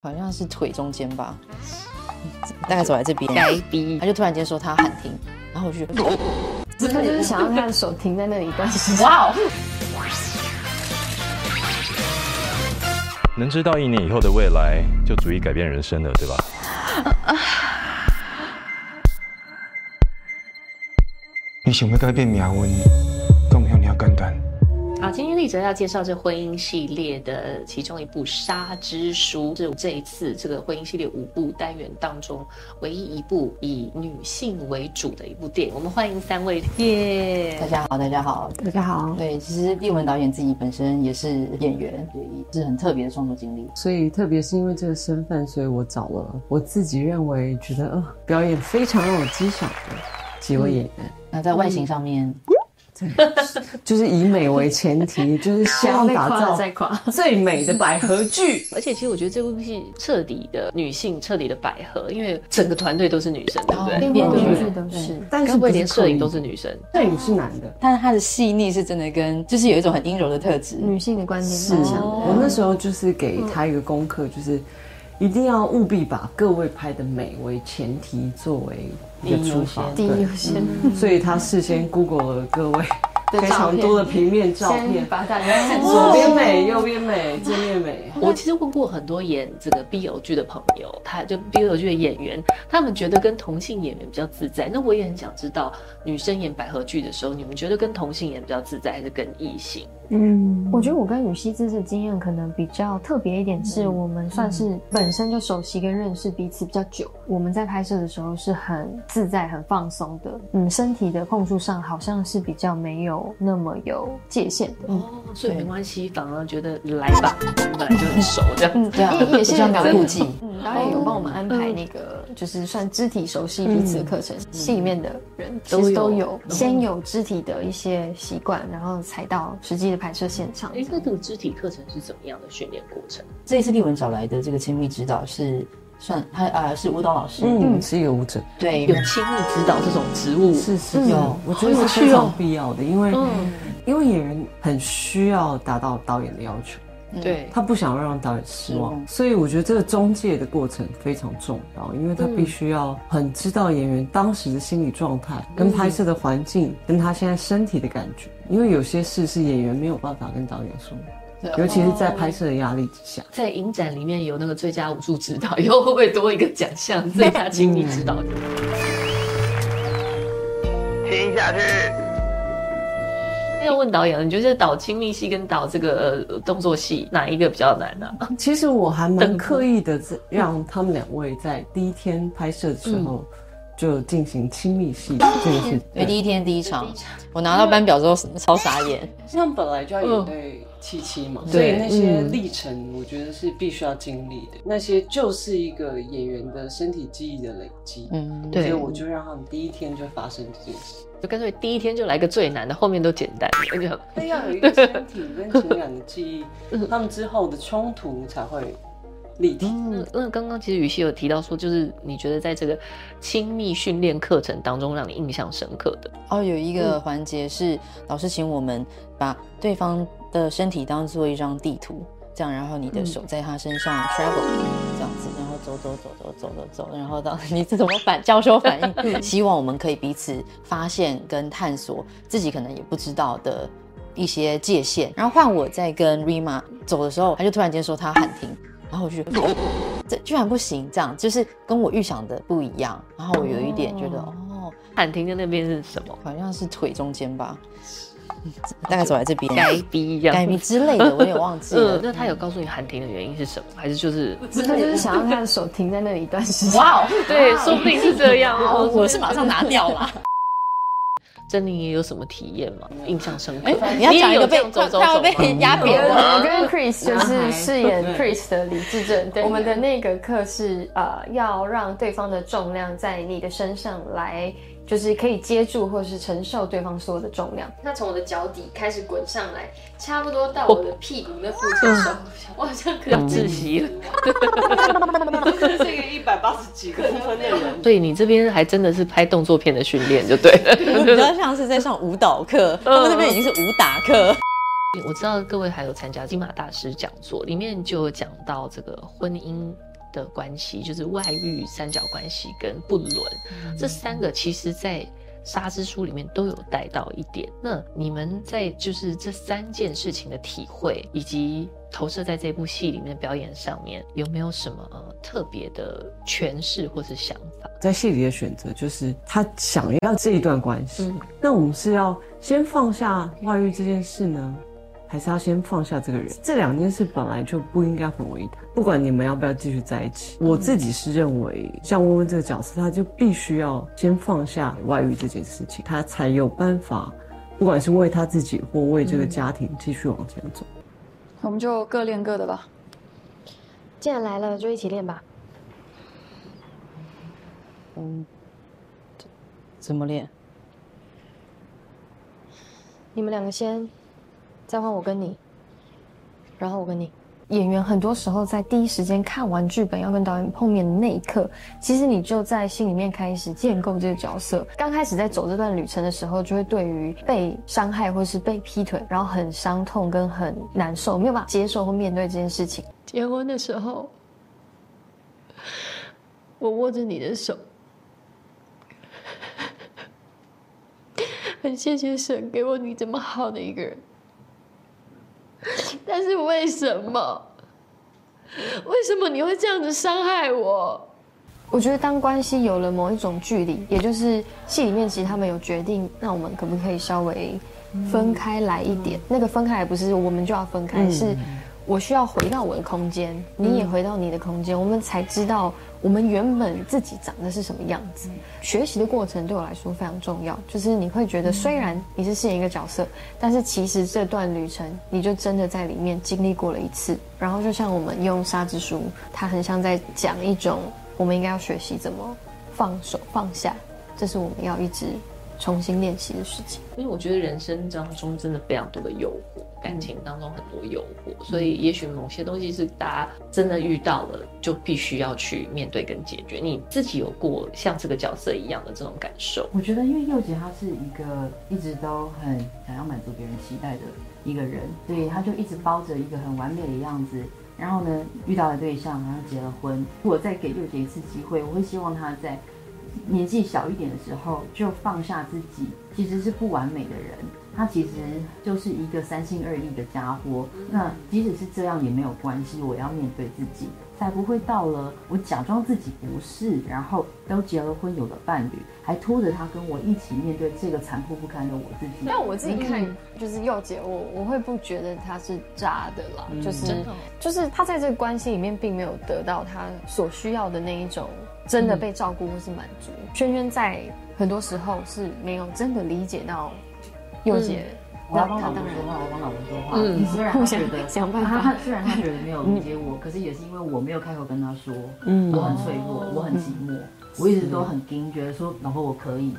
好像是腿中间吧，大概走在这边，该逼他就突然间说他喊停，然后我就觉得，他就是想要他的手停在那里一段时间。哇哦，能知道一年以后的未来，就足以改变人生了，对吧？你想要改变命运，讲遐尔简单。好，今天丽哲要介绍这婚姻系列的其中一部《沙之书》，是这一次这个婚姻系列五部单元当中唯一一部以女性为主的一部电影。我们欢迎三位，耶！大家好，大家好。大家好，对，其实丽文导演自己本身也是演员，也，是很特别的创作经历。所以特别是因为这个身份，所以我找了我自己认为觉得呃表演非常有绩效的几位演员，那在外形上面，就是以美为前提，就是希望打造再夸，最美的百合剧。而且其实我觉得这部戏彻底的女性，彻底的百合，因为整个团队都是女生，对不对？哦连编剧都是。但是该不会连摄影都是女生？摄影是男的。但是他的细腻是真的跟，就是有一种很阴柔的特质。女性的观点是蛮强的。我那时候就是给他一个功课，就是一定要务必把各位拍的美为前提，作为一个出发。第一优先，所以他事先 Google 了各位的非常多的平面照片，把大家看左边美，右边美，正面美。我其实问过很多演这个 BL 剧的朋友，他就 BL 剧的演员，他们觉得跟同性演员比较自在。那我也很想知道，女生演百合剧的时候，你们觉得跟同性演比较自在，还是跟异性？嗯，我觉得我跟雨熙这次经验可能比较特别一点，是我们算是本身就熟悉跟认识彼此比较久。我们在拍摄的时候是很自在、很放松的，嗯，身体的碰触上好像是比较没有那么有界限的。哦，所以没关系，反而觉得来吧，我们本来就很熟这样。嗯，对啊也也是不需要搞顾忌嗯，导演有帮我们安排那个，就是算肢体熟悉彼此的课程。戏里面的人其实都有，先有肢体的一些习惯，然后才到实际的拍摄现场。哎，那这个肢体课程是怎么样的训练过程？这一次丽文找来的这个亲密指导是算他呃是舞蹈老师，嗯，是一个舞者，对，有。亲密指导这种职务，是是有有，我觉得是非常必要的，因为嗯，因为演员很需要达到导演的要求。对，他不想让导演失望，嗯所以我觉得这个中介的过程非常重要，因为他必须要很知道演员当时的心理状态、跟拍摄的环境、跟他现在身体的感觉，因为有些事是演员没有办法跟导演说尤其是在拍摄的压力之下。在影展里面有那个最佳武术指导，以后会不会多一个奖项？最佳亲密指导？听下去。要问导演了，你觉得导亲密戏跟导这个呃动作戏哪一个比较难呢、啊？其实我还蛮刻意的，让他们两位在第一天拍摄的时候就进行亲密戏这个事。对，第一天第一场，我拿到班表之后超傻眼，像本来就要演对七七嘛，所以那些历程我觉得是必须要经历的，那些就是一个演员的身体记忆的累积。嗯，所以对。我就让他们第一天就发生这件事，就干脆第一天就来个最难的，后面都简单，那就很那要有一个身体跟情感的记忆，他们之后的冲突才会立体。那那刚刚其实雨熙有提到说，就是你觉得在这个亲密训练课程当中，让你印象深刻的，哦，有一个环节是老师请我们把对方的身体当做一张地图，这样，然后你的手在他身上 travel 这样子，然后走走走走走走走，然后到你是怎么反教授反应？希望我们可以彼此发现跟探索自己可能也不知道的一些界限。然后换我在跟 Rima 走的时候，他就突然间说他喊停，然后我就觉得这居然不行，这样就是跟我预想的不一样。然后我有一点觉得哦，喊停的那边是什么？好像是腿中间吧，大概走在这边，该逼一样改逼之类的，我也忘记 了呃，。那他有告诉你喊停的原因是什么？还是就是他就是想让他的手停在那里一段时间。哇哦，对，说不定是这样我哦。我是马上拿掉啦。珍妮也有什么体验吗？印象深刻？哎你要讲一个被也有这样走走快要被压扁了。我跟 Chris 就是饰演 Chris 的李智正，我们的那个课是呃要让对方的重量在你的身上来，就是可以接住或是承受对方所有的重量。那从我的脚底开始滚上来，差不多到我的屁股那附近的时候，我好像可以要窒息了。这个一百八十几公分的人，所以你这边还真的是拍动作片的训练，就对了。比较像是在上舞蹈课，他们那边已经是武打课。我知道各位还有参加金马大师讲座，里面就有讲到这个婚姻的关系，就是外遇、三角关系跟不伦，这三个其实在沙之书里面都有带到一点。那你们在就是这三件事情的体会，以及投射在这部戏里面表演上面，有没有什么特别的诠释或是想法？在戏里的选择就是他想要这一段关系，那我们是要先放下外遇这件事呢？还是要先放下这个人，这两件事本来就不应该混为一谈。不管你们要不要继续在一起，我自己是认为，像温温这个角色，他就必须要先放下外遇这件事情，他才有办法，不管是为他自己或为这个家庭继续往前走。我们就各练各的吧。既然来了，就一起练吧。嗯，怎么练？你们两个先。再换我跟你，然后我跟你。演员很多时候在第一时间看完剧本要跟导演碰面的那一刻，其实你就在心里面开始建构这个角色。刚开始在走这段旅程的时候，就会对于被伤害或是被劈腿，然后很伤痛跟很难受，没有办法接受或面对这件事情。结婚的时候，我握着你的手，很谢谢神给我你这么好的一个人。但是为什么？为什么你会这样子伤害我？我觉得当关系有了某一种距离，也就是戏里面其实他们有决定，那我们可不可以稍微分开来一点？那个分开也不是我们就要分开，是。我需要回到我的空间，你也回到你的空间，我们才知道我们原本自己长的是什么样子。学习的过程对我来说非常重要，就是你会觉得虽然你是饰演一个角色，但是其实这段旅程你就真的在里面经历过了一次。然后就像我们用沙之书，它很像在讲一种我们应该要学习怎么放手放下，这是我们要一直。重新练习的事情，因为我觉得人生当中真的非常多的诱惑，感情当中很多诱惑，所以也许某些东西是大家真的遇到了，就必须要去面对跟解决。你自己有过像这个角色一样的这种感受？我觉得，因为佑杰他是一个一直都很想要满足别人期待的一个人，所以他就一直包着一个很完美的样子，然后呢，遇到了对象，然后结了婚。如果再给佑杰一次机会，我会希望他在。年纪小一点的时候就放下自己，其实是不完美的人，他其实就是一个三心二意的家伙。那即使是这样也没有关系，我要面对自己。才不会到了我假装自己不是，然后都结了婚有了伴侣，还拖着他跟我一起面对这个残酷不堪的我自己。但我自己看就是佑姐，我我会不觉得他是渣的啦，就是就是他在这个关系里面并没有得到他所需要的那一种真的被照顾或是满足。轩轩在很多时候是没有真的理解到佑姐。我要帮老公说话，我帮老婆说话。嗯，虽然他觉得想办法，他虽然他觉得没有理解我，可是也是因为我没有开口跟他说，嗯，我很脆弱，我很寂寞，我一直都很惊，觉得说老婆我可以，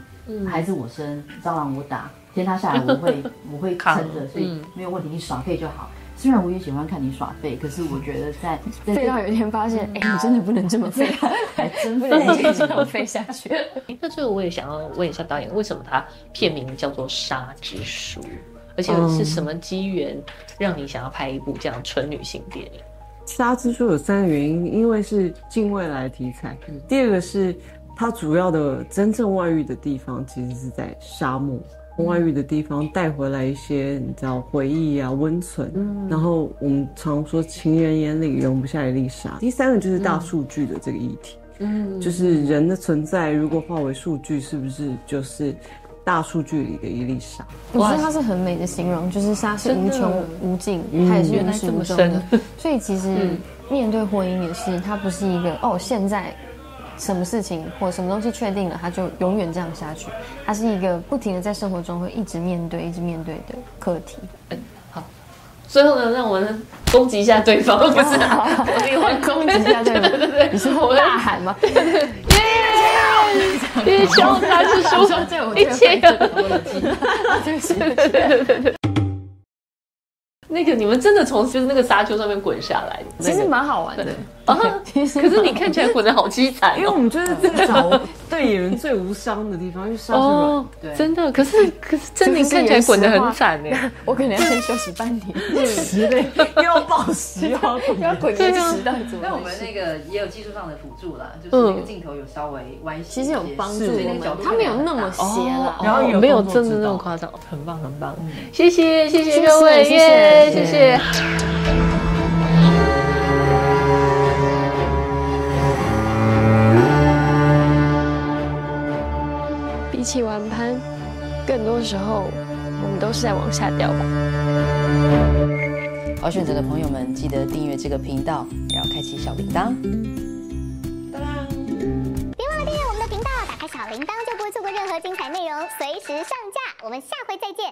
孩子我生，蟑螂我打，天塌下来我会 我会撑着，所以没有问题，你耍废就好。虽然我也喜欢看你耍废，可是我觉得在废到有一天发现，哎，你真的不能这么废，还真不能 这么废下去。那最后我也想要问一下导演，为什么他片名叫做《沙之书》？而且是什么机缘让你想要拍一部这样纯女性电影？《沙之书》有三个原因，因为是近未来题材。第二个是它主要的真正外遇的地方其实是在沙漠，外遇的地方带回来一些你知道回忆啊温存。然后我们常说情人眼里容不下一粒沙。第三个就是大数据的这个议题，嗯，就是人的存在如果化为数据，是不是就是？大数据里的一粒沙，我觉得它是很美的形容，就是沙是无穷无尽，它也是原始无终的。所以其实面对婚姻也是，它不是一个哦，现在什么事情或什么东西确定了，他就永远这样下去。它是一个不停的在生活中会一直面对、一直面对的课题。嗯，好。最后呢，让我们攻击一下对方，不是？我另外攻击一下对方，对对对，你是我大喊吗？一枪他是说，一千个，对对对对对。那个你们真的从就是那个沙丘上面滚下来，其实蛮好玩的。可是你看起来滚得好凄惨，因为我们就是在找对演员最无伤的地方，因为伤是软。对，真的。可是可是真的看起来滚得很惨哎，我可能要先休息半年，十倍。又要暴食又要滚，要滚延迟到怎么？那我们那个也有技术上的辅助啦，就是那个镜头有稍微歪斜，其实有帮助我们，他没有那么斜了，然后没有真的那么夸张，很棒很棒，谢谢谢谢各位耶，谢谢。起玩攀，更多时候我们都是在往下掉吧。好选择的朋友们，记得订阅这个频道，然后开启小铃铛。别忘了订阅我们的频道，打开小铃铛就不会错过任何精彩内容，随时上架。我们下回再见。